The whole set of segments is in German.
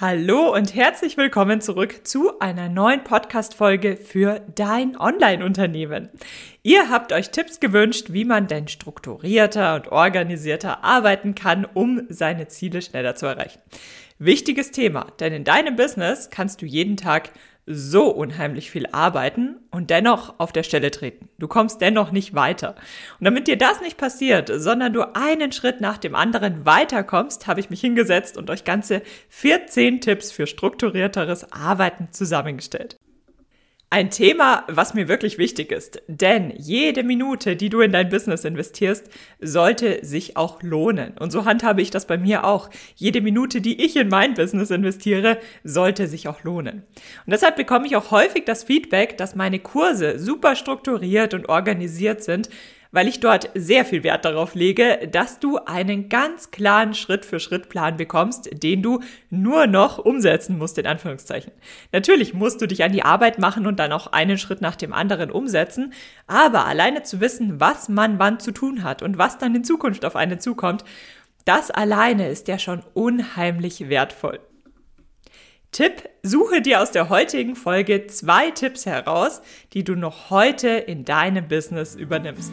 Hallo und herzlich willkommen zurück zu einer neuen Podcast-Folge für dein Online-Unternehmen. Ihr habt euch Tipps gewünscht, wie man denn strukturierter und organisierter arbeiten kann, um seine Ziele schneller zu erreichen. Wichtiges Thema, denn in deinem Business kannst du jeden Tag so unheimlich viel arbeiten und dennoch auf der Stelle treten. Du kommst dennoch nicht weiter. Und damit dir das nicht passiert, sondern du einen Schritt nach dem anderen weiterkommst, habe ich mich hingesetzt und euch ganze 14 Tipps für strukturierteres Arbeiten zusammengestellt. Ein Thema, was mir wirklich wichtig ist, denn jede Minute, die du in dein Business investierst, sollte sich auch lohnen. Und so handhabe ich das bei mir auch. Jede Minute, die ich in mein Business investiere, sollte sich auch lohnen. Und deshalb bekomme ich auch häufig das Feedback, dass meine Kurse super strukturiert und organisiert sind, weil ich dort sehr viel Wert darauf lege, dass du einen ganz klaren Schritt-für-Schritt-Plan bekommst, den du nur noch umsetzen musst, in Anführungszeichen. Natürlich musst du dich an die Arbeit machen und dann auch einen Schritt nach dem anderen umsetzen, aber alleine zu wissen, was man wann zu tun hat und was dann in Zukunft auf einen zukommt, das alleine ist ja schon unheimlich wertvoll. Tipp, suche dir aus der heutigen Folge zwei Tipps heraus, die du noch heute in deinem Business übernimmst.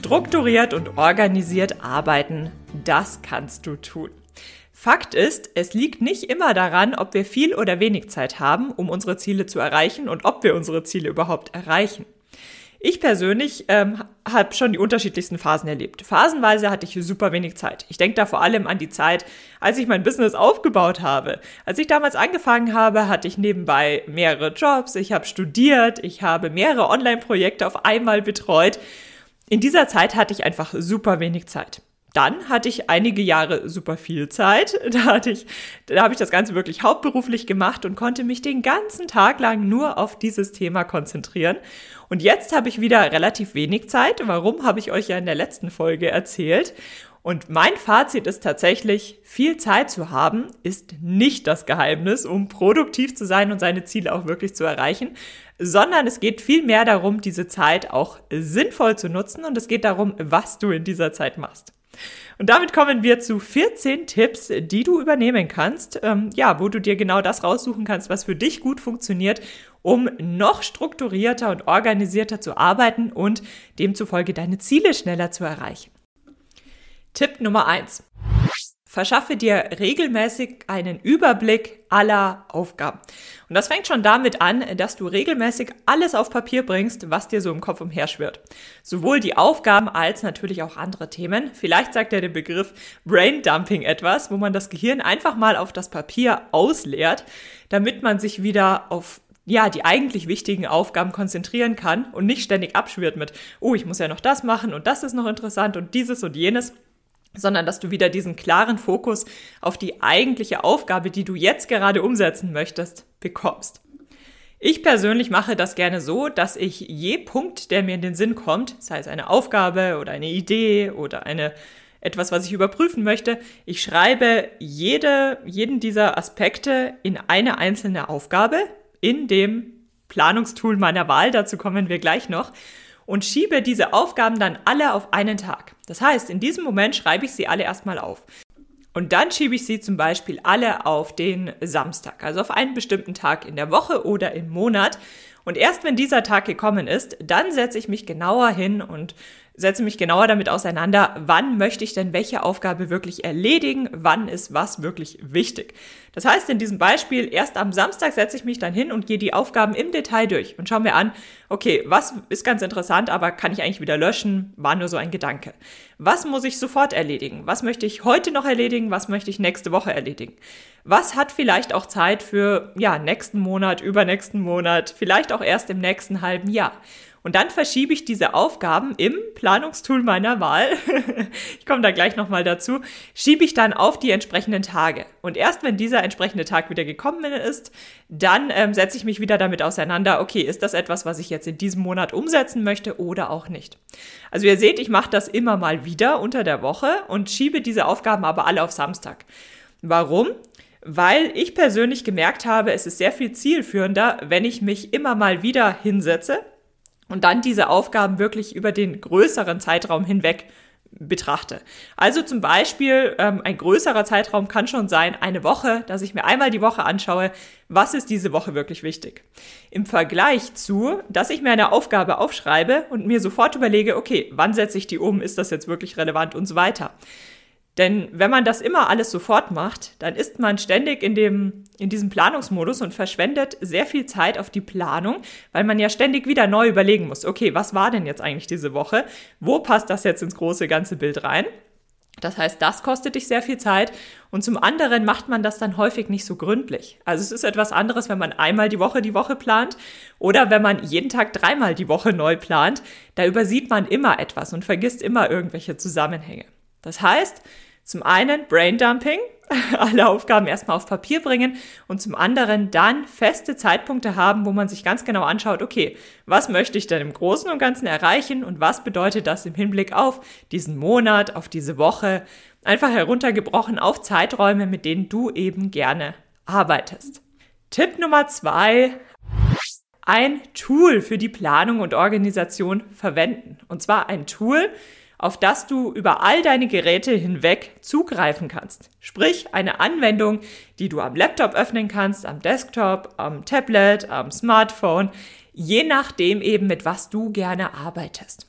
Strukturiert und organisiert arbeiten, das kannst du tun. Fakt ist, es liegt nicht immer daran, ob wir viel oder wenig Zeit haben, um unsere Ziele zu erreichen und ob wir unsere Ziele überhaupt erreichen. Ich persönlich ähm, habe schon die unterschiedlichsten Phasen erlebt. Phasenweise hatte ich super wenig Zeit. Ich denke da vor allem an die Zeit, als ich mein Business aufgebaut habe. Als ich damals angefangen habe, hatte ich nebenbei mehrere Jobs, ich habe studiert, ich habe mehrere Online-Projekte auf einmal betreut. In dieser Zeit hatte ich einfach super wenig Zeit. Dann hatte ich einige Jahre super viel Zeit. Da hatte ich, da habe ich das Ganze wirklich hauptberuflich gemacht und konnte mich den ganzen Tag lang nur auf dieses Thema konzentrieren. Und jetzt habe ich wieder relativ wenig Zeit. Warum habe ich euch ja in der letzten Folge erzählt? Und mein Fazit ist tatsächlich, viel Zeit zu haben ist nicht das Geheimnis, um produktiv zu sein und seine Ziele auch wirklich zu erreichen, sondern es geht viel mehr darum, diese Zeit auch sinnvoll zu nutzen und es geht darum, was du in dieser Zeit machst. Und damit kommen wir zu 14 Tipps, die du übernehmen kannst, ähm, ja, wo du dir genau das raussuchen kannst, was für dich gut funktioniert, um noch strukturierter und organisierter zu arbeiten und demzufolge deine Ziele schneller zu erreichen. Tipp Nummer eins: Verschaffe dir regelmäßig einen Überblick aller Aufgaben. Und das fängt schon damit an, dass du regelmäßig alles auf Papier bringst, was dir so im Kopf umherschwirrt. Sowohl die Aufgaben als natürlich auch andere Themen. Vielleicht sagt ja der Begriff Brain Dumping etwas, wo man das Gehirn einfach mal auf das Papier ausleert, damit man sich wieder auf ja, die eigentlich wichtigen Aufgaben konzentrieren kann und nicht ständig abschwirrt mit, oh, ich muss ja noch das machen und das ist noch interessant und dieses und jenes sondern dass du wieder diesen klaren Fokus auf die eigentliche Aufgabe, die du jetzt gerade umsetzen möchtest, bekommst. Ich persönlich mache das gerne so, dass ich je Punkt, der mir in den Sinn kommt, sei es eine Aufgabe oder eine Idee oder eine etwas, was ich überprüfen möchte, ich schreibe jede, jeden dieser Aspekte in eine einzelne Aufgabe in dem Planungstool meiner Wahl, dazu kommen wir gleich noch, und schiebe diese Aufgaben dann alle auf einen Tag. Das heißt, in diesem Moment schreibe ich sie alle erstmal auf. Und dann schiebe ich sie zum Beispiel alle auf den Samstag, also auf einen bestimmten Tag in der Woche oder im Monat. Und erst wenn dieser Tag gekommen ist, dann setze ich mich genauer hin und setze mich genauer damit auseinander, wann möchte ich denn welche Aufgabe wirklich erledigen, wann ist was wirklich wichtig. Das heißt, in diesem Beispiel, erst am Samstag setze ich mich dann hin und gehe die Aufgaben im Detail durch und schaue mir an, okay, was ist ganz interessant, aber kann ich eigentlich wieder löschen, war nur so ein Gedanke. Was muss ich sofort erledigen? Was möchte ich heute noch erledigen? Was möchte ich nächste Woche erledigen? Was hat vielleicht auch Zeit für, ja, nächsten Monat, übernächsten Monat, vielleicht auch erst im nächsten halben Jahr? Und dann verschiebe ich diese Aufgaben im Planungstool meiner Wahl, ich komme da gleich nochmal dazu, schiebe ich dann auf die entsprechenden Tage. Und erst wenn dieser entsprechende Tag wieder gekommen ist, dann ähm, setze ich mich wieder damit auseinander, okay, ist das etwas, was ich jetzt in diesem Monat umsetzen möchte oder auch nicht. Also ihr seht, ich mache das immer mal wieder unter der Woche und schiebe diese Aufgaben aber alle auf Samstag. Warum? weil ich persönlich gemerkt habe, es ist sehr viel zielführender, wenn ich mich immer mal wieder hinsetze und dann diese Aufgaben wirklich über den größeren Zeitraum hinweg betrachte. Also zum Beispiel ähm, ein größerer Zeitraum kann schon sein, eine Woche, dass ich mir einmal die Woche anschaue, was ist diese Woche wirklich wichtig. Im Vergleich zu, dass ich mir eine Aufgabe aufschreibe und mir sofort überlege, okay, wann setze ich die um, ist das jetzt wirklich relevant und so weiter. Denn wenn man das immer alles sofort macht, dann ist man ständig in, dem, in diesem Planungsmodus und verschwendet sehr viel Zeit auf die Planung, weil man ja ständig wieder neu überlegen muss, okay, was war denn jetzt eigentlich diese Woche? Wo passt das jetzt ins große ganze Bild rein? Das heißt, das kostet dich sehr viel Zeit und zum anderen macht man das dann häufig nicht so gründlich. Also es ist etwas anderes, wenn man einmal die Woche die Woche plant oder wenn man jeden Tag dreimal die Woche neu plant. Da übersieht man immer etwas und vergisst immer irgendwelche Zusammenhänge. Das heißt, zum einen Braindumping, alle Aufgaben erstmal auf Papier bringen und zum anderen dann feste Zeitpunkte haben, wo man sich ganz genau anschaut, okay, was möchte ich denn im Großen und Ganzen erreichen und was bedeutet das im Hinblick auf diesen Monat, auf diese Woche, einfach heruntergebrochen auf Zeiträume, mit denen du eben gerne arbeitest. Tipp Nummer zwei, ein Tool für die Planung und Organisation verwenden. Und zwar ein Tool, auf das du über all deine Geräte hinweg zugreifen kannst. Sprich, eine Anwendung, die du am Laptop öffnen kannst, am Desktop, am Tablet, am Smartphone, je nachdem eben, mit was du gerne arbeitest.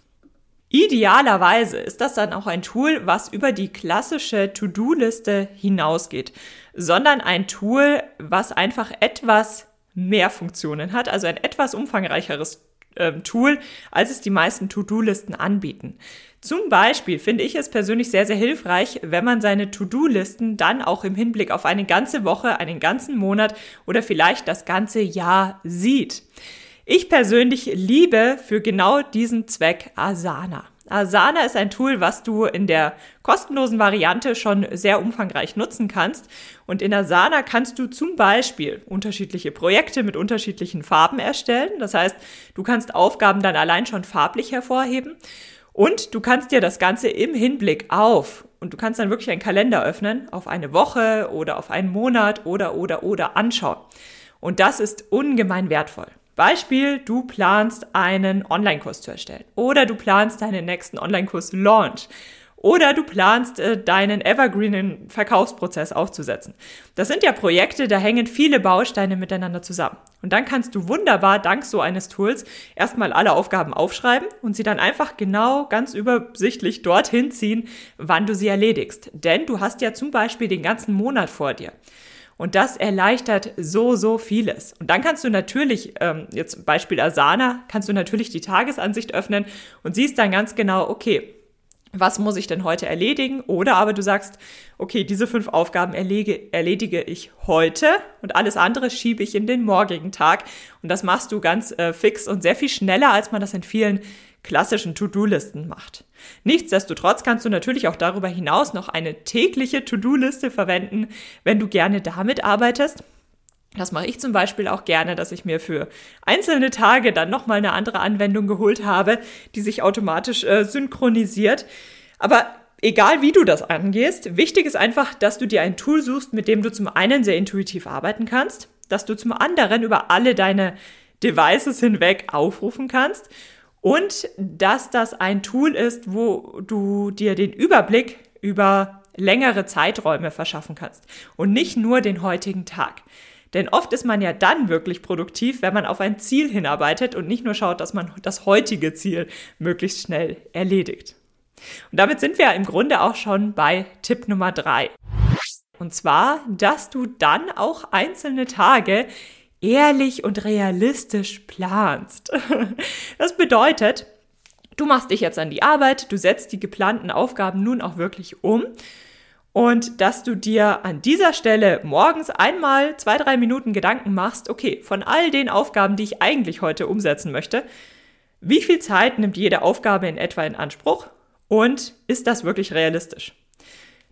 Idealerweise ist das dann auch ein Tool, was über die klassische To-Do-Liste hinausgeht, sondern ein Tool, was einfach etwas mehr Funktionen hat, also ein etwas umfangreicheres ähm, Tool, als es die meisten To-Do-Listen anbieten. Zum Beispiel finde ich es persönlich sehr, sehr hilfreich, wenn man seine To-Do-Listen dann auch im Hinblick auf eine ganze Woche, einen ganzen Monat oder vielleicht das ganze Jahr sieht. Ich persönlich liebe für genau diesen Zweck Asana. Asana ist ein Tool, was du in der kostenlosen Variante schon sehr umfangreich nutzen kannst. Und in Asana kannst du zum Beispiel unterschiedliche Projekte mit unterschiedlichen Farben erstellen. Das heißt, du kannst Aufgaben dann allein schon farblich hervorheben. Und du kannst dir das Ganze im Hinblick auf, und du kannst dann wirklich einen Kalender öffnen, auf eine Woche oder auf einen Monat oder, oder, oder anschauen. Und das ist ungemein wertvoll. Beispiel, du planst einen Online-Kurs zu erstellen oder du planst deinen nächsten Online-Kurs-Launch oder du planst äh, deinen evergreenen Verkaufsprozess aufzusetzen. Das sind ja Projekte, da hängen viele Bausteine miteinander zusammen. Und dann kannst du wunderbar dank so eines Tools erstmal alle Aufgaben aufschreiben und sie dann einfach genau ganz übersichtlich dorthin ziehen, wann du sie erledigst. Denn du hast ja zum Beispiel den ganzen Monat vor dir. Und das erleichtert so, so vieles. Und dann kannst du natürlich, ähm, jetzt Beispiel Asana, kannst du natürlich die Tagesansicht öffnen und siehst dann ganz genau, okay, was muss ich denn heute erledigen? Oder aber du sagst, okay, diese fünf Aufgaben erlege, erledige ich heute und alles andere schiebe ich in den morgigen Tag. Und das machst du ganz äh, fix und sehr viel schneller, als man das in vielen klassischen To-Do-Listen macht. Nichtsdestotrotz kannst du natürlich auch darüber hinaus noch eine tägliche To-Do-Liste verwenden, wenn du gerne damit arbeitest. Das mache ich zum Beispiel auch gerne, dass ich mir für einzelne Tage dann nochmal eine andere Anwendung geholt habe, die sich automatisch äh, synchronisiert. Aber egal wie du das angehst, wichtig ist einfach, dass du dir ein Tool suchst, mit dem du zum einen sehr intuitiv arbeiten kannst, dass du zum anderen über alle deine Devices hinweg aufrufen kannst und dass das ein Tool ist, wo du dir den Überblick über längere Zeiträume verschaffen kannst und nicht nur den heutigen Tag. Denn oft ist man ja dann wirklich produktiv, wenn man auf ein Ziel hinarbeitet und nicht nur schaut, dass man das heutige Ziel möglichst schnell erledigt. Und damit sind wir im Grunde auch schon bei Tipp Nummer drei. Und zwar, dass du dann auch einzelne Tage ehrlich und realistisch planst. Das bedeutet, du machst dich jetzt an die Arbeit, du setzt die geplanten Aufgaben nun auch wirklich um und dass du dir an dieser Stelle morgens einmal zwei, drei Minuten Gedanken machst, okay, von all den Aufgaben, die ich eigentlich heute umsetzen möchte, wie viel Zeit nimmt jede Aufgabe in etwa in Anspruch und ist das wirklich realistisch?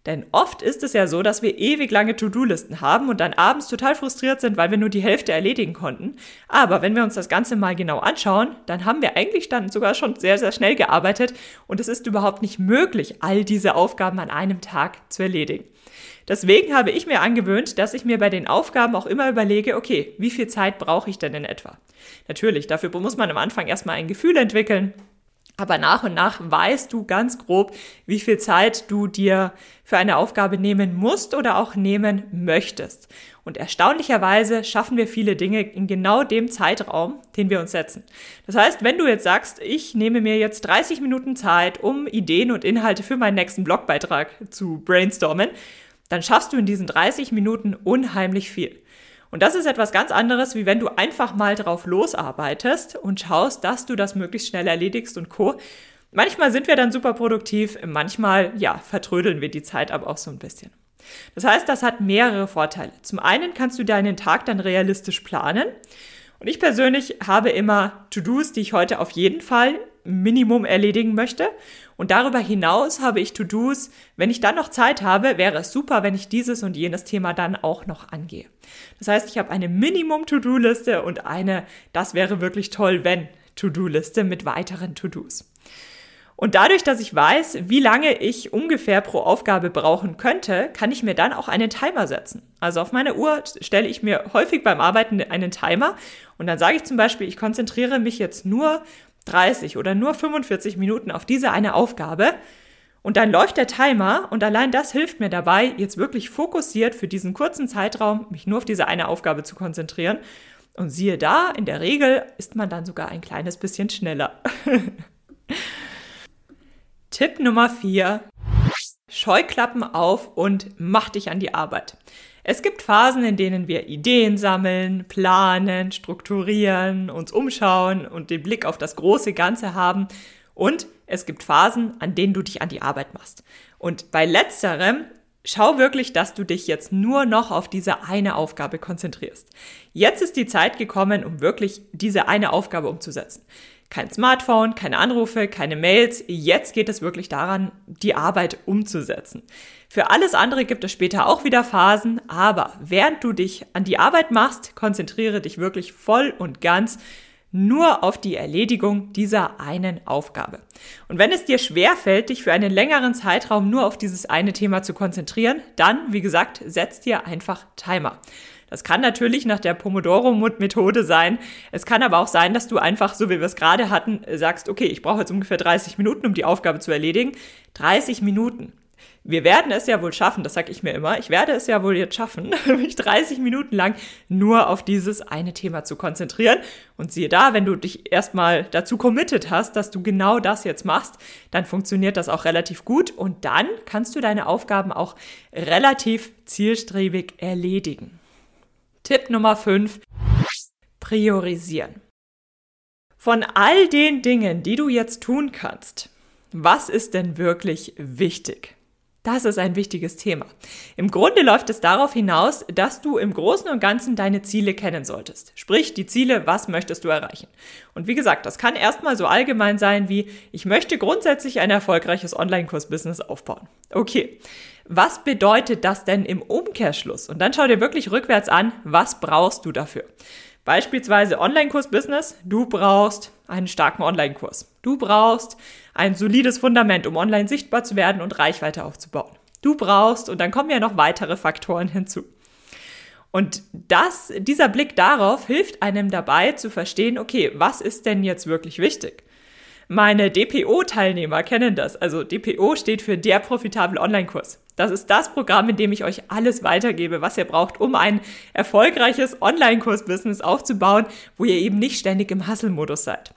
Denn oft ist es ja so, dass wir ewig lange To-Do-Listen haben und dann abends total frustriert sind, weil wir nur die Hälfte erledigen konnten. Aber wenn wir uns das Ganze mal genau anschauen, dann haben wir eigentlich dann sogar schon sehr, sehr schnell gearbeitet und es ist überhaupt nicht möglich, all diese Aufgaben an einem Tag zu erledigen. Deswegen habe ich mir angewöhnt, dass ich mir bei den Aufgaben auch immer überlege, okay, wie viel Zeit brauche ich denn in etwa? Natürlich, dafür muss man am Anfang erstmal ein Gefühl entwickeln, aber nach und nach weißt du ganz grob, wie viel Zeit du dir für eine Aufgabe nehmen musst oder auch nehmen möchtest. Und erstaunlicherweise schaffen wir viele Dinge in genau dem Zeitraum, den wir uns setzen. Das heißt, wenn du jetzt sagst, ich nehme mir jetzt 30 Minuten Zeit, um Ideen und Inhalte für meinen nächsten Blogbeitrag zu brainstormen, dann schaffst du in diesen 30 Minuten unheimlich viel. Und das ist etwas ganz anderes, wie wenn du einfach mal drauf losarbeitest und schaust, dass du das möglichst schnell erledigst und co. Manchmal sind wir dann super produktiv, manchmal, ja, vertrödeln wir die Zeit aber auch so ein bisschen. Das heißt, das hat mehrere Vorteile. Zum einen kannst du deinen Tag dann realistisch planen. Und ich persönlich habe immer To-Dos, die ich heute auf jeden Fall Minimum erledigen möchte. Und darüber hinaus habe ich To-Dos, wenn ich dann noch Zeit habe, wäre es super, wenn ich dieses und jenes Thema dann auch noch angehe. Das heißt, ich habe eine Minimum-To-Do-Liste und eine, das wäre wirklich toll, wenn To-Do-Liste mit weiteren To-Dos. Und dadurch, dass ich weiß, wie lange ich ungefähr pro Aufgabe brauchen könnte, kann ich mir dann auch einen Timer setzen. Also auf meine Uhr stelle ich mir häufig beim Arbeiten einen Timer und dann sage ich zum Beispiel, ich konzentriere mich jetzt nur 30 oder nur 45 Minuten auf diese eine Aufgabe und dann läuft der Timer und allein das hilft mir dabei, jetzt wirklich fokussiert für diesen kurzen Zeitraum mich nur auf diese eine Aufgabe zu konzentrieren. Und siehe da, in der Regel ist man dann sogar ein kleines bisschen schneller. Tipp Nummer 4. Scheuklappen auf und mach dich an die Arbeit. Es gibt Phasen, in denen wir Ideen sammeln, planen, strukturieren, uns umschauen und den Blick auf das große Ganze haben. Und es gibt Phasen, an denen du dich an die Arbeit machst. Und bei letzterem Schau wirklich, dass du dich jetzt nur noch auf diese eine Aufgabe konzentrierst. Jetzt ist die Zeit gekommen, um wirklich diese eine Aufgabe umzusetzen kein Smartphone, keine Anrufe, keine Mails. Jetzt geht es wirklich daran, die Arbeit umzusetzen. Für alles andere gibt es später auch wieder Phasen, aber während du dich an die Arbeit machst, konzentriere dich wirklich voll und ganz nur auf die Erledigung dieser einen Aufgabe. Und wenn es dir schwerfällt, dich für einen längeren Zeitraum nur auf dieses eine Thema zu konzentrieren, dann, wie gesagt, setz dir einfach Timer. Das kann natürlich nach der Pomodoro-Methode sein. Es kann aber auch sein, dass du einfach, so wie wir es gerade hatten, sagst, okay, ich brauche jetzt ungefähr 30 Minuten, um die Aufgabe zu erledigen. 30 Minuten. Wir werden es ja wohl schaffen, das sage ich mir immer. Ich werde es ja wohl jetzt schaffen, mich 30 Minuten lang nur auf dieses eine Thema zu konzentrieren. Und siehe da, wenn du dich erstmal dazu committed hast, dass du genau das jetzt machst, dann funktioniert das auch relativ gut und dann kannst du deine Aufgaben auch relativ zielstrebig erledigen. Tipp Nummer 5. Priorisieren. Von all den Dingen, die du jetzt tun kannst, was ist denn wirklich wichtig? Das ist ein wichtiges Thema. Im Grunde läuft es darauf hinaus, dass du im Großen und Ganzen deine Ziele kennen solltest. Sprich, die Ziele, was möchtest du erreichen? Und wie gesagt, das kann erstmal so allgemein sein wie, ich möchte grundsätzlich ein erfolgreiches Online-Kurs-Business aufbauen. Okay. Was bedeutet das denn im Umkehrschluss? Und dann schau dir wirklich rückwärts an, was brauchst du dafür? Beispielsweise Online-Kurs-Business. Du brauchst einen starken Online-Kurs. Du brauchst ein solides Fundament, um online sichtbar zu werden und Reichweite aufzubauen. Du brauchst, und dann kommen ja noch weitere Faktoren hinzu. Und das, dieser Blick darauf hilft einem dabei zu verstehen, okay, was ist denn jetzt wirklich wichtig? Meine DPO-Teilnehmer kennen das. Also DPO steht für der profitable Online-Kurs. Das ist das Programm, in dem ich euch alles weitergebe, was ihr braucht, um ein erfolgreiches Online-Kurs-Business aufzubauen, wo ihr eben nicht ständig im Hustle-Modus seid.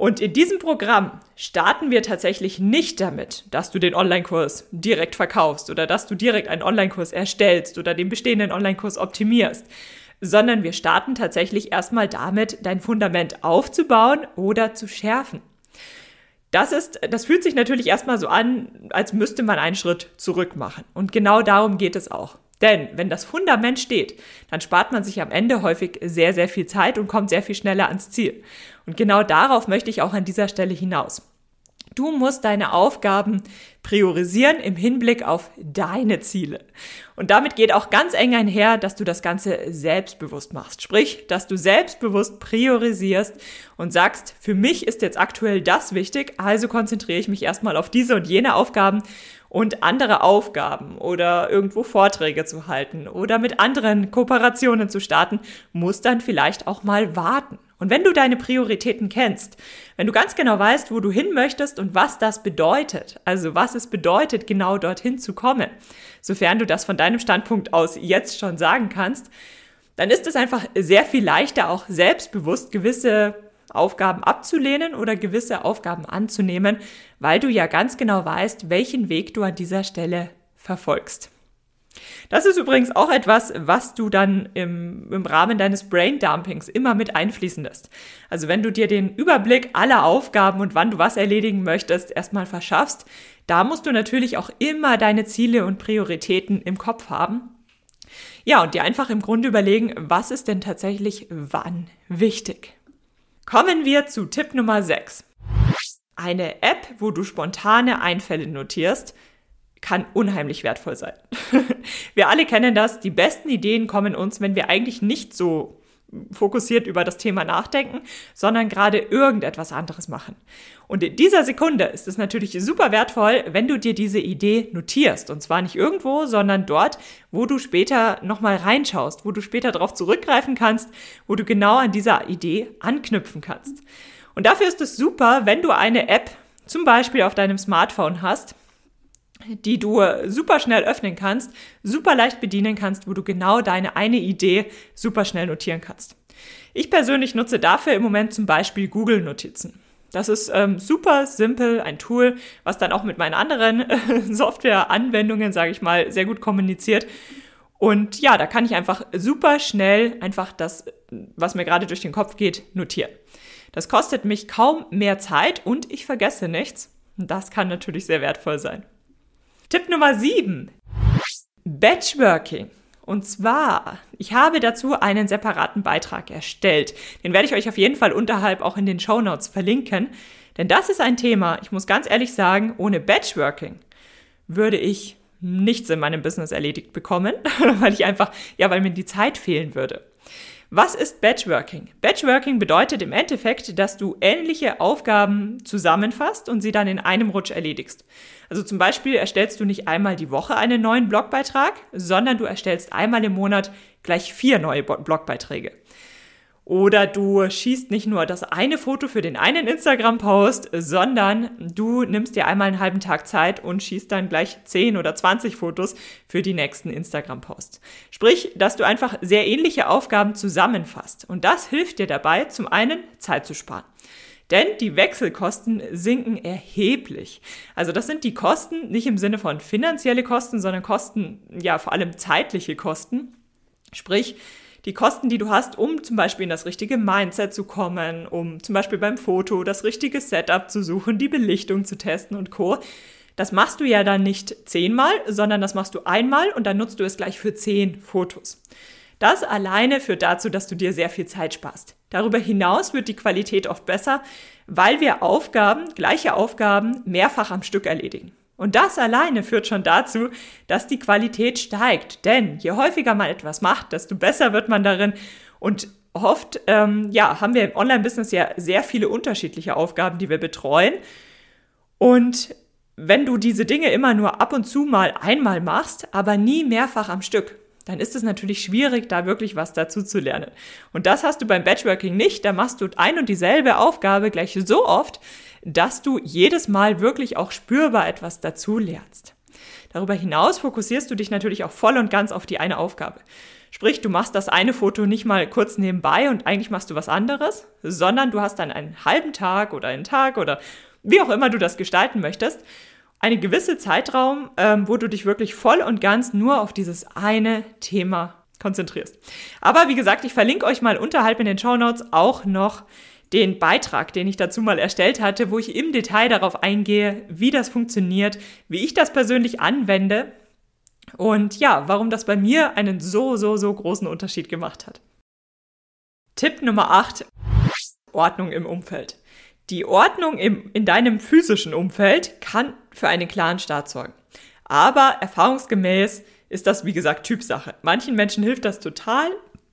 Und in diesem Programm starten wir tatsächlich nicht damit, dass du den Online-Kurs direkt verkaufst oder dass du direkt einen Online-Kurs erstellst oder den bestehenden Online-Kurs optimierst, sondern wir starten tatsächlich erstmal damit, dein Fundament aufzubauen oder zu schärfen. Das ist, das fühlt sich natürlich erstmal so an, als müsste man einen Schritt zurück machen. Und genau darum geht es auch. Denn wenn das Fundament steht, dann spart man sich am Ende häufig sehr, sehr viel Zeit und kommt sehr viel schneller ans Ziel. Und genau darauf möchte ich auch an dieser Stelle hinaus. Du musst deine Aufgaben priorisieren im Hinblick auf deine Ziele. Und damit geht auch ganz eng einher, dass du das Ganze selbstbewusst machst. Sprich, dass du selbstbewusst priorisierst und sagst, für mich ist jetzt aktuell das wichtig, also konzentriere ich mich erstmal auf diese und jene Aufgaben und andere Aufgaben oder irgendwo Vorträge zu halten oder mit anderen Kooperationen zu starten, muss dann vielleicht auch mal warten. Und wenn du deine Prioritäten kennst, wenn du ganz genau weißt, wo du hin möchtest und was das bedeutet, also was es bedeutet, genau dorthin zu kommen, sofern du das von deinem Standpunkt aus jetzt schon sagen kannst, dann ist es einfach sehr viel leichter, auch selbstbewusst gewisse Aufgaben abzulehnen oder gewisse Aufgaben anzunehmen, weil du ja ganz genau weißt, welchen Weg du an dieser Stelle verfolgst. Das ist übrigens auch etwas, was du dann im, im Rahmen deines Braindumpings immer mit einfließen lässt. Also wenn du dir den Überblick aller Aufgaben und wann du was erledigen möchtest, erstmal verschaffst, da musst du natürlich auch immer deine Ziele und Prioritäten im Kopf haben. Ja, und dir einfach im Grunde überlegen, was ist denn tatsächlich wann wichtig. Kommen wir zu Tipp Nummer 6. Eine App, wo du spontane Einfälle notierst, kann unheimlich wertvoll sein. wir alle kennen das. Die besten Ideen kommen uns, wenn wir eigentlich nicht so fokussiert über das Thema nachdenken, sondern gerade irgendetwas anderes machen. Und in dieser Sekunde ist es natürlich super wertvoll, wenn du dir diese Idee notierst. Und zwar nicht irgendwo, sondern dort, wo du später nochmal reinschaust, wo du später darauf zurückgreifen kannst, wo du genau an dieser Idee anknüpfen kannst. Und dafür ist es super, wenn du eine App zum Beispiel auf deinem Smartphone hast, die du super schnell öffnen kannst, super leicht bedienen kannst, wo du genau deine eine Idee super schnell notieren kannst. Ich persönlich nutze dafür im Moment zum Beispiel Google Notizen. Das ist ähm, super simpel, ein Tool, was dann auch mit meinen anderen Software-Anwendungen, sage ich mal, sehr gut kommuniziert. Und ja, da kann ich einfach super schnell einfach das, was mir gerade durch den Kopf geht, notieren. Das kostet mich kaum mehr Zeit und ich vergesse nichts. Das kann natürlich sehr wertvoll sein. Tipp Nummer 7. Batchworking. Und zwar, ich habe dazu einen separaten Beitrag erstellt. Den werde ich euch auf jeden Fall unterhalb auch in den Show Notes verlinken. Denn das ist ein Thema, ich muss ganz ehrlich sagen, ohne Batchworking würde ich nichts in meinem Business erledigt bekommen, weil ich einfach, ja, weil mir die Zeit fehlen würde. Was ist Batchworking? Batchworking bedeutet im Endeffekt, dass du ähnliche Aufgaben zusammenfasst und sie dann in einem Rutsch erledigst. Also zum Beispiel erstellst du nicht einmal die Woche einen neuen Blogbeitrag, sondern du erstellst einmal im Monat gleich vier neue Blogbeiträge. Oder du schießt nicht nur das eine Foto für den einen Instagram-Post, sondern du nimmst dir einmal einen halben Tag Zeit und schießt dann gleich 10 oder 20 Fotos für die nächsten Instagram-Posts. Sprich, dass du einfach sehr ähnliche Aufgaben zusammenfasst. Und das hilft dir dabei, zum einen Zeit zu sparen. Denn die Wechselkosten sinken erheblich. Also das sind die Kosten nicht im Sinne von finanzielle Kosten, sondern Kosten, ja vor allem zeitliche Kosten. Sprich, die Kosten, die du hast, um zum Beispiel in das richtige Mindset zu kommen, um zum Beispiel beim Foto das richtige Setup zu suchen, die Belichtung zu testen und Co. Das machst du ja dann nicht zehnmal, sondern das machst du einmal und dann nutzt du es gleich für zehn Fotos. Das alleine führt dazu, dass du dir sehr viel Zeit sparst. Darüber hinaus wird die Qualität oft besser, weil wir Aufgaben, gleiche Aufgaben, mehrfach am Stück erledigen. Und das alleine führt schon dazu, dass die Qualität steigt. Denn je häufiger man etwas macht, desto besser wird man darin. Und oft, ähm, ja, haben wir im Online-Business ja sehr viele unterschiedliche Aufgaben, die wir betreuen. Und wenn du diese Dinge immer nur ab und zu mal einmal machst, aber nie mehrfach am Stück, dann ist es natürlich schwierig, da wirklich was dazu zu lernen. Und das hast du beim Batchworking nicht. Da machst du ein und dieselbe Aufgabe gleich so oft, dass du jedes Mal wirklich auch spürbar etwas dazu lernst. Darüber hinaus fokussierst du dich natürlich auch voll und ganz auf die eine Aufgabe. Sprich, du machst das eine Foto nicht mal kurz nebenbei und eigentlich machst du was anderes, sondern du hast dann einen halben Tag oder einen Tag oder wie auch immer du das gestalten möchtest, eine gewisse Zeitraum, ähm, wo du dich wirklich voll und ganz nur auf dieses eine Thema konzentrierst. Aber wie gesagt, ich verlinke euch mal unterhalb in den Show Notes auch noch den Beitrag, den ich dazu mal erstellt hatte, wo ich im Detail darauf eingehe, wie das funktioniert, wie ich das persönlich anwende und ja, warum das bei mir einen so, so, so großen Unterschied gemacht hat. Tipp Nummer 8. Ordnung im Umfeld. Die Ordnung im, in deinem physischen Umfeld kann für einen klaren Start sorgen. Aber erfahrungsgemäß ist das, wie gesagt, Typsache. Manchen Menschen hilft das total,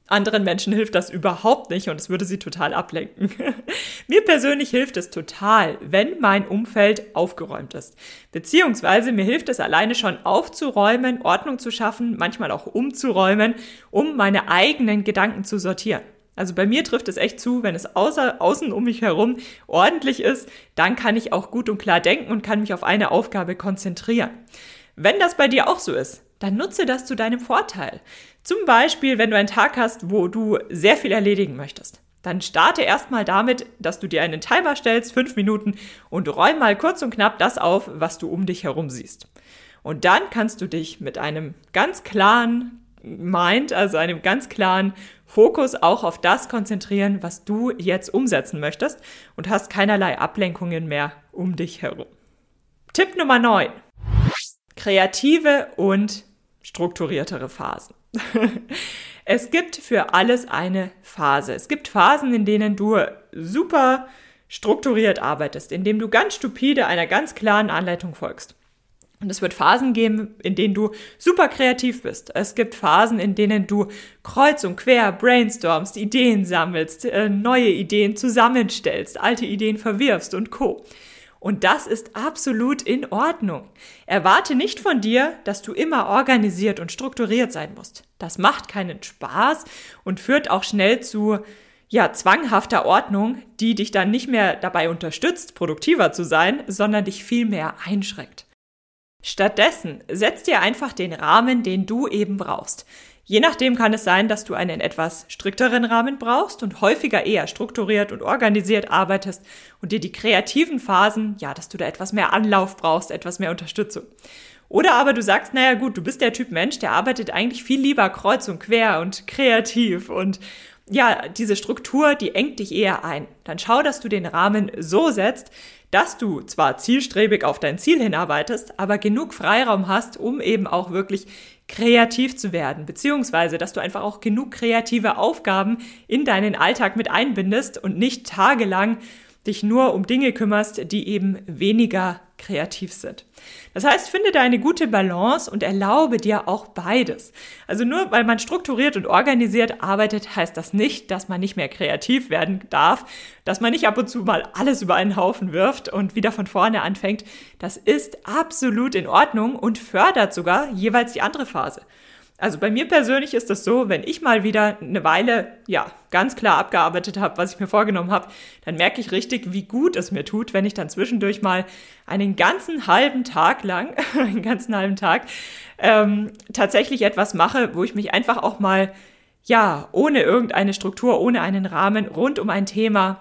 anderen Menschen hilft das überhaupt nicht und es würde sie total ablenken. mir persönlich hilft es total, wenn mein Umfeld aufgeräumt ist. Beziehungsweise mir hilft es alleine schon aufzuräumen, Ordnung zu schaffen, manchmal auch umzuräumen, um meine eigenen Gedanken zu sortieren. Also bei mir trifft es echt zu, wenn es außer, außen um mich herum ordentlich ist, dann kann ich auch gut und klar denken und kann mich auf eine Aufgabe konzentrieren. Wenn das bei dir auch so ist, dann nutze das zu deinem Vorteil. Zum Beispiel, wenn du einen Tag hast, wo du sehr viel erledigen möchtest. Dann starte erstmal damit, dass du dir einen Timer stellst, fünf Minuten, und räum mal kurz und knapp das auf, was du um dich herum siehst. Und dann kannst du dich mit einem ganz klaren Mind, also einem ganz klaren Fokus auch auf das konzentrieren, was du jetzt umsetzen möchtest und hast keinerlei Ablenkungen mehr um dich herum. Tipp Nummer 9. Kreative und strukturiertere Phasen. es gibt für alles eine Phase. Es gibt Phasen, in denen du super strukturiert arbeitest, in denen du ganz stupide einer ganz klaren Anleitung folgst. Und es wird Phasen geben, in denen du super kreativ bist. Es gibt Phasen, in denen du kreuz und quer brainstormst, Ideen sammelst, äh, neue Ideen zusammenstellst, alte Ideen verwirfst und co. Und das ist absolut in Ordnung. Erwarte nicht von dir, dass du immer organisiert und strukturiert sein musst. Das macht keinen Spaß und führt auch schnell zu ja, zwanghafter Ordnung, die dich dann nicht mehr dabei unterstützt, produktiver zu sein, sondern dich viel mehr einschränkt. Stattdessen setz dir einfach den Rahmen, den du eben brauchst. Je nachdem kann es sein, dass du einen etwas strikteren Rahmen brauchst und häufiger eher strukturiert und organisiert arbeitest und dir die kreativen Phasen, ja, dass du da etwas mehr Anlauf brauchst, etwas mehr Unterstützung. Oder aber du sagst, naja gut, du bist der Typ Mensch, der arbeitet eigentlich viel lieber kreuz und quer und kreativ und ja, diese Struktur, die engt dich eher ein. Dann schau, dass du den Rahmen so setzt, dass du zwar zielstrebig auf dein Ziel hinarbeitest, aber genug Freiraum hast, um eben auch wirklich kreativ zu werden, beziehungsweise dass du einfach auch genug kreative Aufgaben in deinen Alltag mit einbindest und nicht tagelang dich nur um Dinge kümmerst, die eben weniger kreativ sind. Das heißt, finde da eine gute Balance und erlaube dir auch beides. Also nur weil man strukturiert und organisiert arbeitet, heißt das nicht, dass man nicht mehr kreativ werden darf, dass man nicht ab und zu mal alles über einen Haufen wirft und wieder von vorne anfängt. Das ist absolut in Ordnung und fördert sogar jeweils die andere Phase. Also bei mir persönlich ist das so, wenn ich mal wieder eine Weile, ja, ganz klar abgearbeitet habe, was ich mir vorgenommen habe, dann merke ich richtig, wie gut es mir tut, wenn ich dann zwischendurch mal einen ganzen halben Tag lang, einen ganzen halben Tag, ähm, tatsächlich etwas mache, wo ich mich einfach auch mal, ja, ohne irgendeine Struktur, ohne einen Rahmen rund um ein Thema,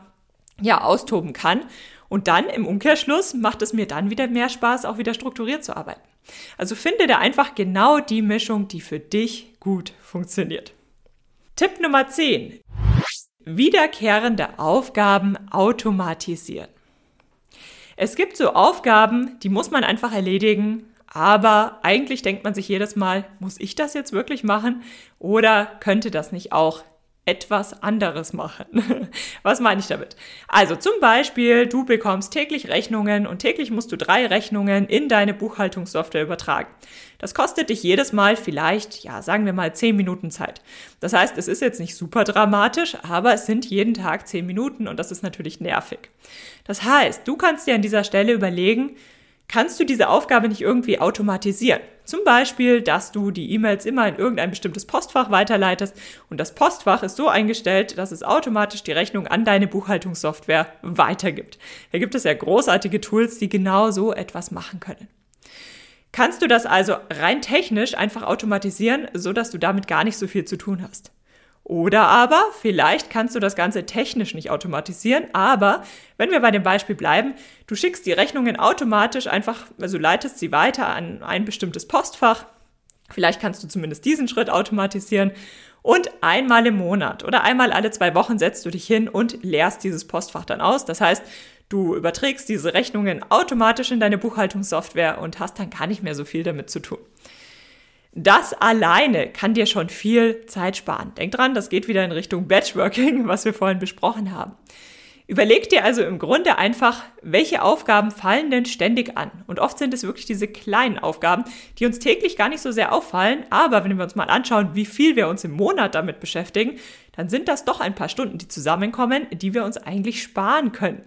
ja, austoben kann. Und dann im Umkehrschluss macht es mir dann wieder mehr Spaß, auch wieder strukturiert zu arbeiten. Also finde da einfach genau die Mischung, die für dich gut funktioniert. Tipp Nummer 10. Wiederkehrende Aufgaben automatisieren. Es gibt so Aufgaben, die muss man einfach erledigen, aber eigentlich denkt man sich jedes Mal, muss ich das jetzt wirklich machen oder könnte das nicht auch etwas anderes machen. Was meine ich damit? Also zum Beispiel, du bekommst täglich Rechnungen und täglich musst du drei Rechnungen in deine Buchhaltungssoftware übertragen. Das kostet dich jedes Mal vielleicht, ja, sagen wir mal zehn Minuten Zeit. Das heißt, es ist jetzt nicht super dramatisch, aber es sind jeden Tag zehn Minuten und das ist natürlich nervig. Das heißt, du kannst dir an dieser Stelle überlegen, kannst du diese Aufgabe nicht irgendwie automatisieren. Zum Beispiel, dass du die E-Mails immer in irgendein bestimmtes Postfach weiterleitest und das Postfach ist so eingestellt, dass es automatisch die Rechnung an deine Buchhaltungssoftware weitergibt. Da gibt es ja großartige Tools, die genau so etwas machen können. Kannst du das also rein technisch einfach automatisieren, so dass du damit gar nicht so viel zu tun hast? Oder aber vielleicht kannst du das Ganze technisch nicht automatisieren, aber wenn wir bei dem Beispiel bleiben, du schickst die Rechnungen automatisch einfach, also leitest sie weiter an ein bestimmtes Postfach. Vielleicht kannst du zumindest diesen Schritt automatisieren. Und einmal im Monat oder einmal alle zwei Wochen setzt du dich hin und leerst dieses Postfach dann aus. Das heißt, du überträgst diese Rechnungen automatisch in deine Buchhaltungssoftware und hast dann gar nicht mehr so viel damit zu tun. Das alleine kann dir schon viel Zeit sparen. Denk dran, das geht wieder in Richtung Batchworking, was wir vorhin besprochen haben. Überleg dir also im Grunde einfach, welche Aufgaben fallen denn ständig an? Und oft sind es wirklich diese kleinen Aufgaben, die uns täglich gar nicht so sehr auffallen, aber wenn wir uns mal anschauen, wie viel wir uns im Monat damit beschäftigen, dann sind das doch ein paar Stunden, die zusammenkommen, die wir uns eigentlich sparen können.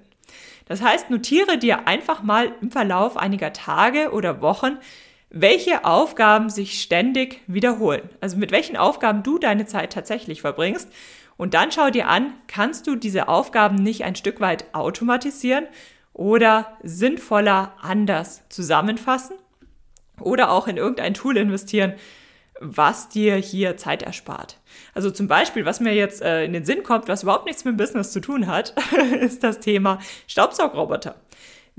Das heißt, notiere dir einfach mal im Verlauf einiger Tage oder Wochen, welche Aufgaben sich ständig wiederholen. Also mit welchen Aufgaben du deine Zeit tatsächlich verbringst. Und dann schau dir an, kannst du diese Aufgaben nicht ein Stück weit automatisieren oder sinnvoller anders zusammenfassen oder auch in irgendein Tool investieren, was dir hier Zeit erspart. Also zum Beispiel, was mir jetzt äh, in den Sinn kommt, was überhaupt nichts mit dem Business zu tun hat, ist das Thema Staubsaugroboter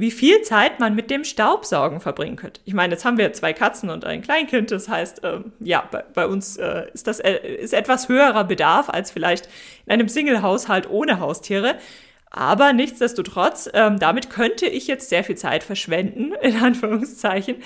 wie viel Zeit man mit dem Staubsaugen verbringen könnte. Ich meine, jetzt haben wir zwei Katzen und ein Kleinkind, das heißt, ähm, ja, bei, bei uns äh, ist das äh, ist etwas höherer Bedarf als vielleicht in einem Single-Haushalt ohne Haustiere. Aber nichtsdestotrotz, ähm, damit könnte ich jetzt sehr viel Zeit verschwenden, in Anführungszeichen.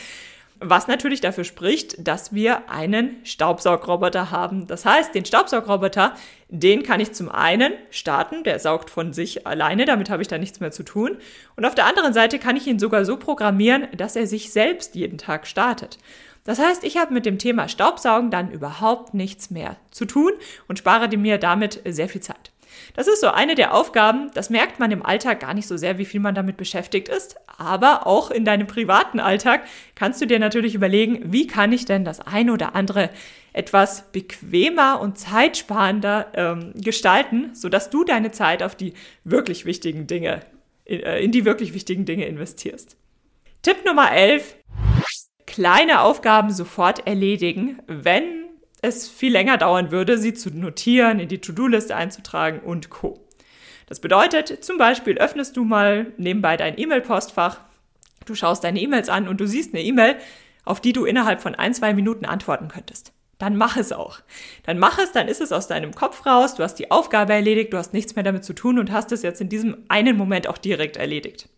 Was natürlich dafür spricht, dass wir einen Staubsaugroboter haben. Das heißt, den Staubsaugroboter, den kann ich zum einen starten, der saugt von sich alleine, damit habe ich da nichts mehr zu tun. Und auf der anderen Seite kann ich ihn sogar so programmieren, dass er sich selbst jeden Tag startet. Das heißt, ich habe mit dem Thema Staubsaugen dann überhaupt nichts mehr zu tun und spare mir damit sehr viel Zeit. Das ist so eine der Aufgaben, das merkt man im Alltag gar nicht so sehr, wie viel man damit beschäftigt ist. Aber auch in deinem privaten Alltag kannst du dir natürlich überlegen, wie kann ich denn das eine oder andere etwas bequemer und zeitsparender ähm, gestalten, sodass du deine Zeit auf die wirklich wichtigen Dinge, in, äh, in die wirklich wichtigen Dinge investierst. Tipp Nummer 11. Kleine Aufgaben sofort erledigen, wenn es viel länger dauern würde, sie zu notieren, in die To-Do-Liste einzutragen und Co. Das bedeutet, zum Beispiel öffnest du mal nebenbei dein E-Mail-Postfach, du schaust deine E-Mails an und du siehst eine E-Mail, auf die du innerhalb von ein, zwei Minuten antworten könntest. Dann mach es auch. Dann mach es, dann ist es aus deinem Kopf raus, du hast die Aufgabe erledigt, du hast nichts mehr damit zu tun und hast es jetzt in diesem einen Moment auch direkt erledigt.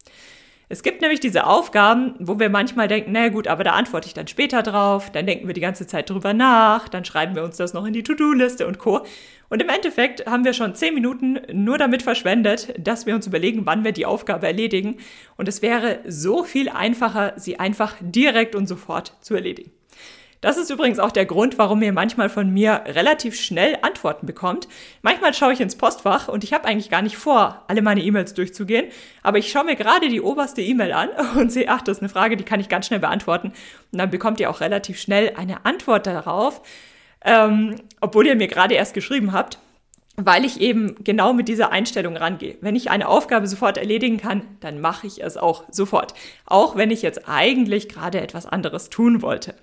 Es gibt nämlich diese Aufgaben, wo wir manchmal denken, na gut, aber da antworte ich dann später drauf, dann denken wir die ganze Zeit drüber nach, dann schreiben wir uns das noch in die To-Do-Liste und Co. Und im Endeffekt haben wir schon zehn Minuten nur damit verschwendet, dass wir uns überlegen, wann wir die Aufgabe erledigen. Und es wäre so viel einfacher, sie einfach direkt und sofort zu erledigen. Das ist übrigens auch der Grund, warum ihr manchmal von mir relativ schnell Antworten bekommt. Manchmal schaue ich ins Postfach und ich habe eigentlich gar nicht vor, alle meine E-Mails durchzugehen, aber ich schaue mir gerade die oberste E-Mail an und sehe, ach, das ist eine Frage, die kann ich ganz schnell beantworten. Und dann bekommt ihr auch relativ schnell eine Antwort darauf, ähm, obwohl ihr mir gerade erst geschrieben habt weil ich eben genau mit dieser Einstellung rangehe. Wenn ich eine Aufgabe sofort erledigen kann, dann mache ich es auch sofort. Auch wenn ich jetzt eigentlich gerade etwas anderes tun wollte.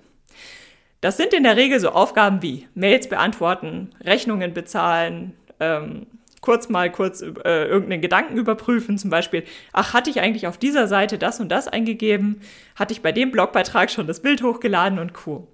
Das sind in der Regel so Aufgaben wie Mails beantworten, Rechnungen bezahlen, ähm, kurz mal kurz äh, irgendeinen Gedanken überprüfen, zum Beispiel, ach, hatte ich eigentlich auf dieser Seite das und das eingegeben? Hatte ich bei dem Blogbeitrag schon das Bild hochgeladen und Co.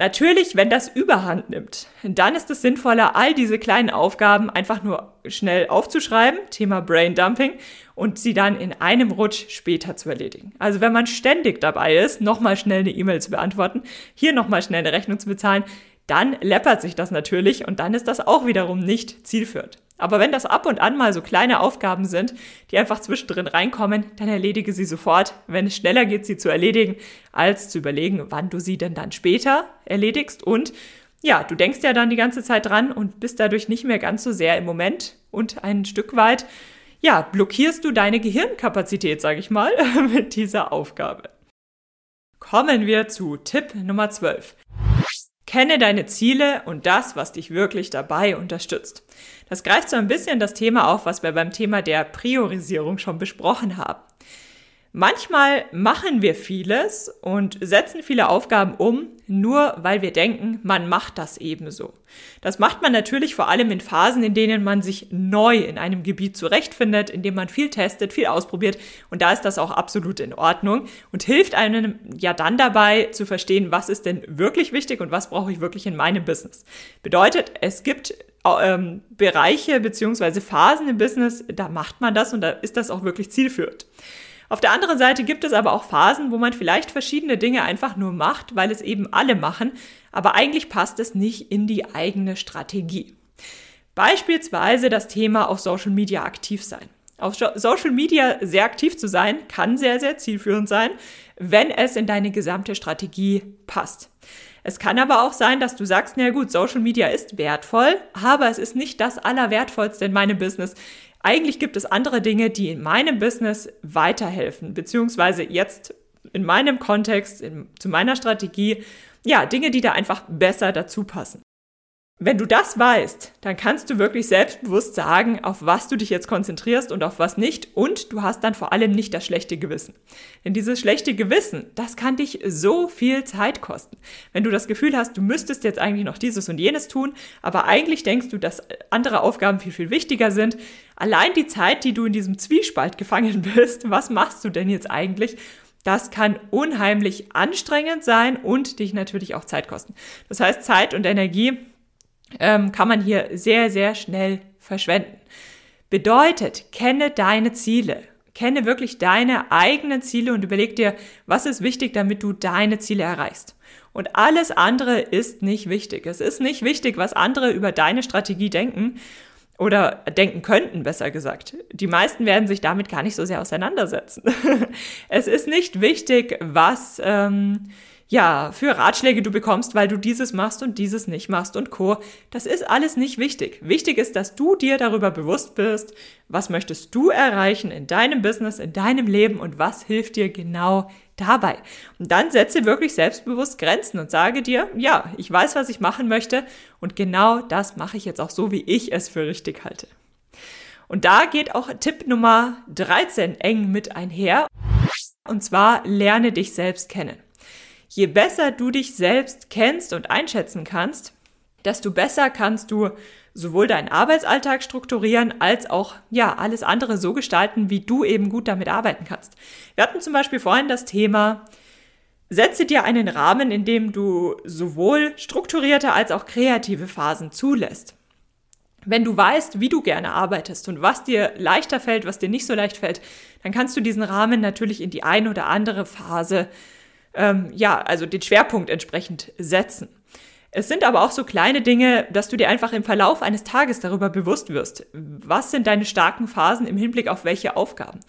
Natürlich, wenn das überhand nimmt, dann ist es sinnvoller, all diese kleinen Aufgaben einfach nur schnell aufzuschreiben, Thema Brain Dumping, und sie dann in einem Rutsch später zu erledigen. Also wenn man ständig dabei ist, nochmal schnell eine E-Mail zu beantworten, hier nochmal schnell eine Rechnung zu bezahlen, dann läppert sich das natürlich und dann ist das auch wiederum nicht zielführend. Aber wenn das ab und an mal so kleine Aufgaben sind, die einfach zwischendrin reinkommen, dann erledige sie sofort, wenn es schneller geht, sie zu erledigen, als zu überlegen, wann du sie denn dann später erledigst. Und ja, du denkst ja dann die ganze Zeit dran und bist dadurch nicht mehr ganz so sehr im Moment und ein Stück weit ja, blockierst du deine Gehirnkapazität, sage ich mal, mit dieser Aufgabe. Kommen wir zu Tipp Nummer 12. Kenne deine Ziele und das, was dich wirklich dabei unterstützt. Das greift so ein bisschen das Thema auf, was wir beim Thema der Priorisierung schon besprochen haben. Manchmal machen wir vieles und setzen viele Aufgaben um, nur weil wir denken, man macht das ebenso. Das macht man natürlich vor allem in Phasen, in denen man sich neu in einem Gebiet zurechtfindet, in dem man viel testet, viel ausprobiert und da ist das auch absolut in Ordnung und hilft einem ja dann dabei zu verstehen, was ist denn wirklich wichtig und was brauche ich wirklich in meinem Business. Bedeutet, es gibt ähm, Bereiche beziehungsweise Phasen im Business, da macht man das und da ist das auch wirklich zielführend. Auf der anderen Seite gibt es aber auch Phasen, wo man vielleicht verschiedene Dinge einfach nur macht, weil es eben alle machen, aber eigentlich passt es nicht in die eigene Strategie. Beispielsweise das Thema auf Social Media aktiv sein. Auf Social Media sehr aktiv zu sein, kann sehr, sehr zielführend sein, wenn es in deine gesamte Strategie passt. Es kann aber auch sein, dass du sagst, na gut, Social Media ist wertvoll, aber es ist nicht das Allerwertvollste in meinem Business. Eigentlich gibt es andere Dinge, die in meinem Business weiterhelfen, beziehungsweise jetzt in meinem Kontext, in, zu meiner Strategie, ja, Dinge, die da einfach besser dazu passen. Wenn du das weißt, dann kannst du wirklich selbstbewusst sagen, auf was du dich jetzt konzentrierst und auf was nicht. Und du hast dann vor allem nicht das schlechte Gewissen. Denn dieses schlechte Gewissen, das kann dich so viel Zeit kosten. Wenn du das Gefühl hast, du müsstest jetzt eigentlich noch dieses und jenes tun, aber eigentlich denkst du, dass andere Aufgaben viel, viel wichtiger sind. Allein die Zeit, die du in diesem Zwiespalt gefangen bist, was machst du denn jetzt eigentlich? Das kann unheimlich anstrengend sein und dich natürlich auch Zeit kosten. Das heißt, Zeit und Energie ähm, kann man hier sehr, sehr schnell verschwenden. Bedeutet, kenne deine Ziele. Kenne wirklich deine eigenen Ziele und überleg dir, was ist wichtig, damit du deine Ziele erreichst. Und alles andere ist nicht wichtig. Es ist nicht wichtig, was andere über deine Strategie denken oder denken könnten, besser gesagt. Die meisten werden sich damit gar nicht so sehr auseinandersetzen. es ist nicht wichtig, was ähm, ja, für Ratschläge du bekommst, weil du dieses machst und dieses nicht machst und Co. Das ist alles nicht wichtig. Wichtig ist, dass du dir darüber bewusst bist, was möchtest du erreichen in deinem Business, in deinem Leben und was hilft dir genau dabei. Und dann setze wirklich selbstbewusst Grenzen und sage dir, ja, ich weiß, was ich machen möchte und genau das mache ich jetzt auch so, wie ich es für richtig halte. Und da geht auch Tipp Nummer 13 eng mit einher. Und zwar lerne dich selbst kennen. Je besser du dich selbst kennst und einschätzen kannst, desto besser kannst du sowohl deinen Arbeitsalltag strukturieren als auch ja alles andere so gestalten, wie du eben gut damit arbeiten kannst. Wir hatten zum Beispiel vorhin das Thema Setze dir einen Rahmen, in dem du sowohl strukturierte als auch kreative Phasen zulässt. Wenn du weißt, wie du gerne arbeitest und was dir leichter fällt, was dir nicht so leicht fällt, dann kannst du diesen Rahmen natürlich in die eine oder andere Phase ähm, ja, also den Schwerpunkt entsprechend setzen. Es sind aber auch so kleine Dinge, dass du dir einfach im Verlauf eines Tages darüber bewusst wirst. Was sind deine starken Phasen im Hinblick auf welche Aufgaben?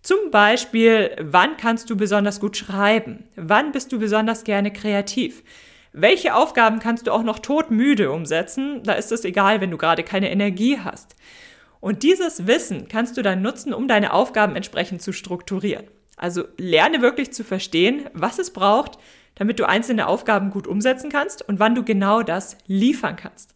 Zum Beispiel, wann kannst du besonders gut schreiben? Wann bist du besonders gerne kreativ? Welche Aufgaben kannst du auch noch todmüde umsetzen? Da ist es egal, wenn du gerade keine Energie hast. Und dieses Wissen kannst du dann nutzen, um deine Aufgaben entsprechend zu strukturieren. Also lerne wirklich zu verstehen, was es braucht, damit du einzelne Aufgaben gut umsetzen kannst und wann du genau das liefern kannst.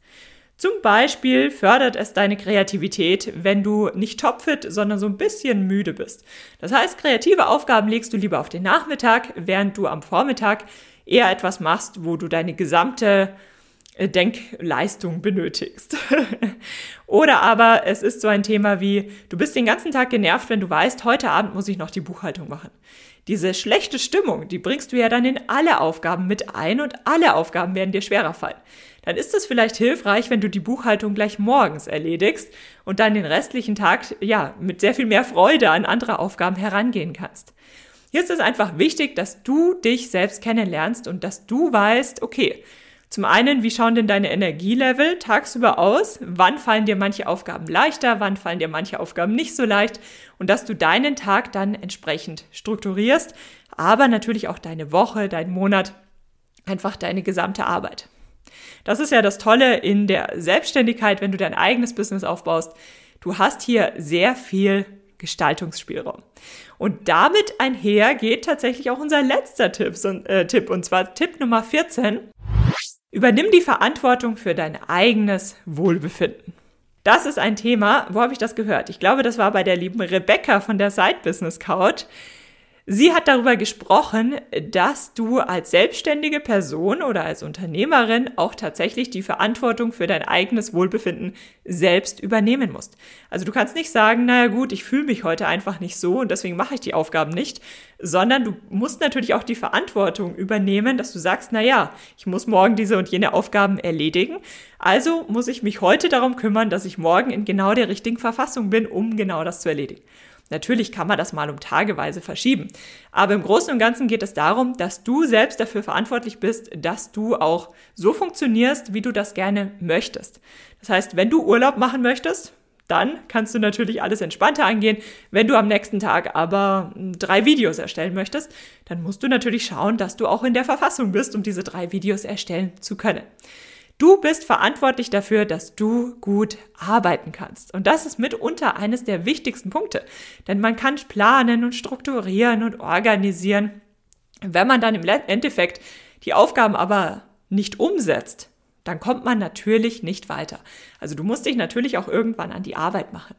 Zum Beispiel fördert es deine Kreativität, wenn du nicht topfit, sondern so ein bisschen müde bist. Das heißt, kreative Aufgaben legst du lieber auf den Nachmittag, während du am Vormittag eher etwas machst, wo du deine gesamte Denkleistung benötigst. Oder aber es ist so ein Thema wie, du bist den ganzen Tag genervt, wenn du weißt, heute Abend muss ich noch die Buchhaltung machen. Diese schlechte Stimmung, die bringst du ja dann in alle Aufgaben mit ein und alle Aufgaben werden dir schwerer fallen. Dann ist es vielleicht hilfreich, wenn du die Buchhaltung gleich morgens erledigst und dann den restlichen Tag, ja, mit sehr viel mehr Freude an andere Aufgaben herangehen kannst. Hier ist es einfach wichtig, dass du dich selbst kennenlernst und dass du weißt, okay, zum einen, wie schauen denn deine Energielevel tagsüber aus? Wann fallen dir manche Aufgaben leichter? Wann fallen dir manche Aufgaben nicht so leicht? Und dass du deinen Tag dann entsprechend strukturierst, aber natürlich auch deine Woche, deinen Monat, einfach deine gesamte Arbeit. Das ist ja das Tolle in der Selbstständigkeit, wenn du dein eigenes Business aufbaust, Du hast hier sehr viel Gestaltungsspielraum. Und damit einher geht tatsächlich auch unser letzter Tipp, äh, Tipp und zwar Tipp Nummer 14. Übernimm die Verantwortung für dein eigenes Wohlbefinden. Das ist ein Thema, wo habe ich das gehört? Ich glaube, das war bei der lieben Rebecca von der Side Business Couch. Sie hat darüber gesprochen, dass du als selbstständige Person oder als Unternehmerin auch tatsächlich die Verantwortung für dein eigenes Wohlbefinden selbst übernehmen musst. Also du kannst nicht sagen, naja gut, ich fühle mich heute einfach nicht so und deswegen mache ich die Aufgaben nicht, sondern du musst natürlich auch die Verantwortung übernehmen, dass du sagst, naja, ich muss morgen diese und jene Aufgaben erledigen. Also muss ich mich heute darum kümmern, dass ich morgen in genau der richtigen Verfassung bin, um genau das zu erledigen. Natürlich kann man das mal um Tageweise verschieben. Aber im Großen und Ganzen geht es darum, dass du selbst dafür verantwortlich bist, dass du auch so funktionierst, wie du das gerne möchtest. Das heißt, wenn du Urlaub machen möchtest, dann kannst du natürlich alles entspannter angehen. Wenn du am nächsten Tag aber drei Videos erstellen möchtest, dann musst du natürlich schauen, dass du auch in der Verfassung bist, um diese drei Videos erstellen zu können. Du bist verantwortlich dafür, dass du gut arbeiten kannst. Und das ist mitunter eines der wichtigsten Punkte. Denn man kann planen und strukturieren und organisieren. Wenn man dann im Endeffekt die Aufgaben aber nicht umsetzt, dann kommt man natürlich nicht weiter. Also du musst dich natürlich auch irgendwann an die Arbeit machen.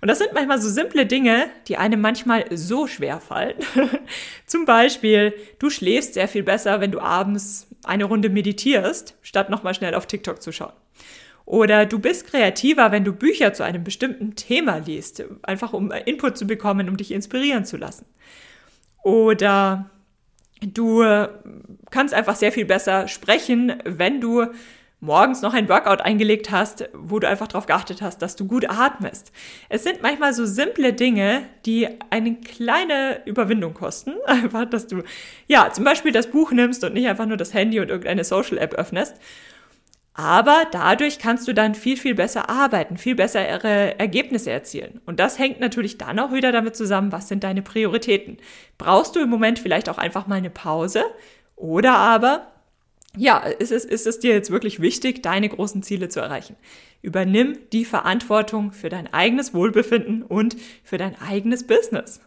Und das sind manchmal so simple Dinge, die einem manchmal so schwer fallen. Zum Beispiel, du schläfst sehr viel besser, wenn du abends eine Runde meditierst, statt nochmal schnell auf TikTok zu schauen. Oder du bist kreativer, wenn du Bücher zu einem bestimmten Thema liest, einfach um Input zu bekommen, um dich inspirieren zu lassen. Oder du kannst einfach sehr viel besser sprechen, wenn du morgens noch ein Workout eingelegt hast, wo du einfach darauf geachtet hast, dass du gut atmest. Es sind manchmal so simple Dinge, die eine kleine Überwindung kosten. Einfach, dass du, ja, zum Beispiel das Buch nimmst und nicht einfach nur das Handy und irgendeine Social-App öffnest. Aber dadurch kannst du dann viel, viel besser arbeiten, viel bessere Ergebnisse erzielen. Und das hängt natürlich dann auch wieder damit zusammen, was sind deine Prioritäten. Brauchst du im Moment vielleicht auch einfach mal eine Pause? Oder aber ja, ist es, ist es dir jetzt wirklich wichtig, deine großen Ziele zu erreichen? Übernimm die Verantwortung für dein eigenes Wohlbefinden und für dein eigenes Business.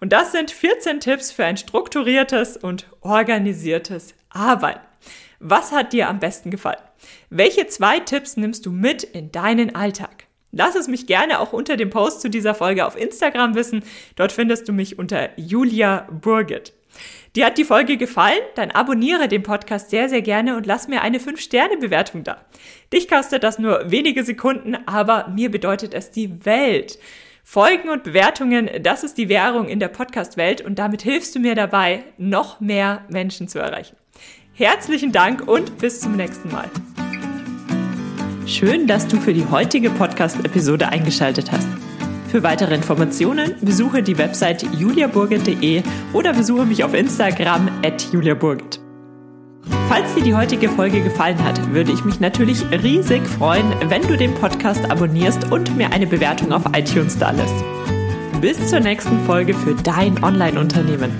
Und das sind 14 Tipps für ein strukturiertes und organisiertes Arbeiten. Was hat dir am besten gefallen? Welche zwei Tipps nimmst du mit in deinen Alltag? Lass es mich gerne auch unter dem Post zu dieser Folge auf Instagram wissen. Dort findest du mich unter Julia Burgit. Dir hat die Folge gefallen? Dann abonniere den Podcast sehr, sehr gerne und lass mir eine 5-Sterne-Bewertung da. Dich kostet das nur wenige Sekunden, aber mir bedeutet es die Welt. Folgen und Bewertungen, das ist die Währung in der Podcast-Welt und damit hilfst du mir dabei, noch mehr Menschen zu erreichen. Herzlichen Dank und bis zum nächsten Mal. Schön, dass du für die heutige Podcast-Episode eingeschaltet hast. Für weitere Informationen besuche die Website juliaburgit.de oder besuche mich auf Instagram at juliaburgit. Falls dir die heutige Folge gefallen hat, würde ich mich natürlich riesig freuen, wenn du den Podcast abonnierst und mir eine Bewertung auf iTunes da lässt. Bis zur nächsten Folge für dein Online-Unternehmen.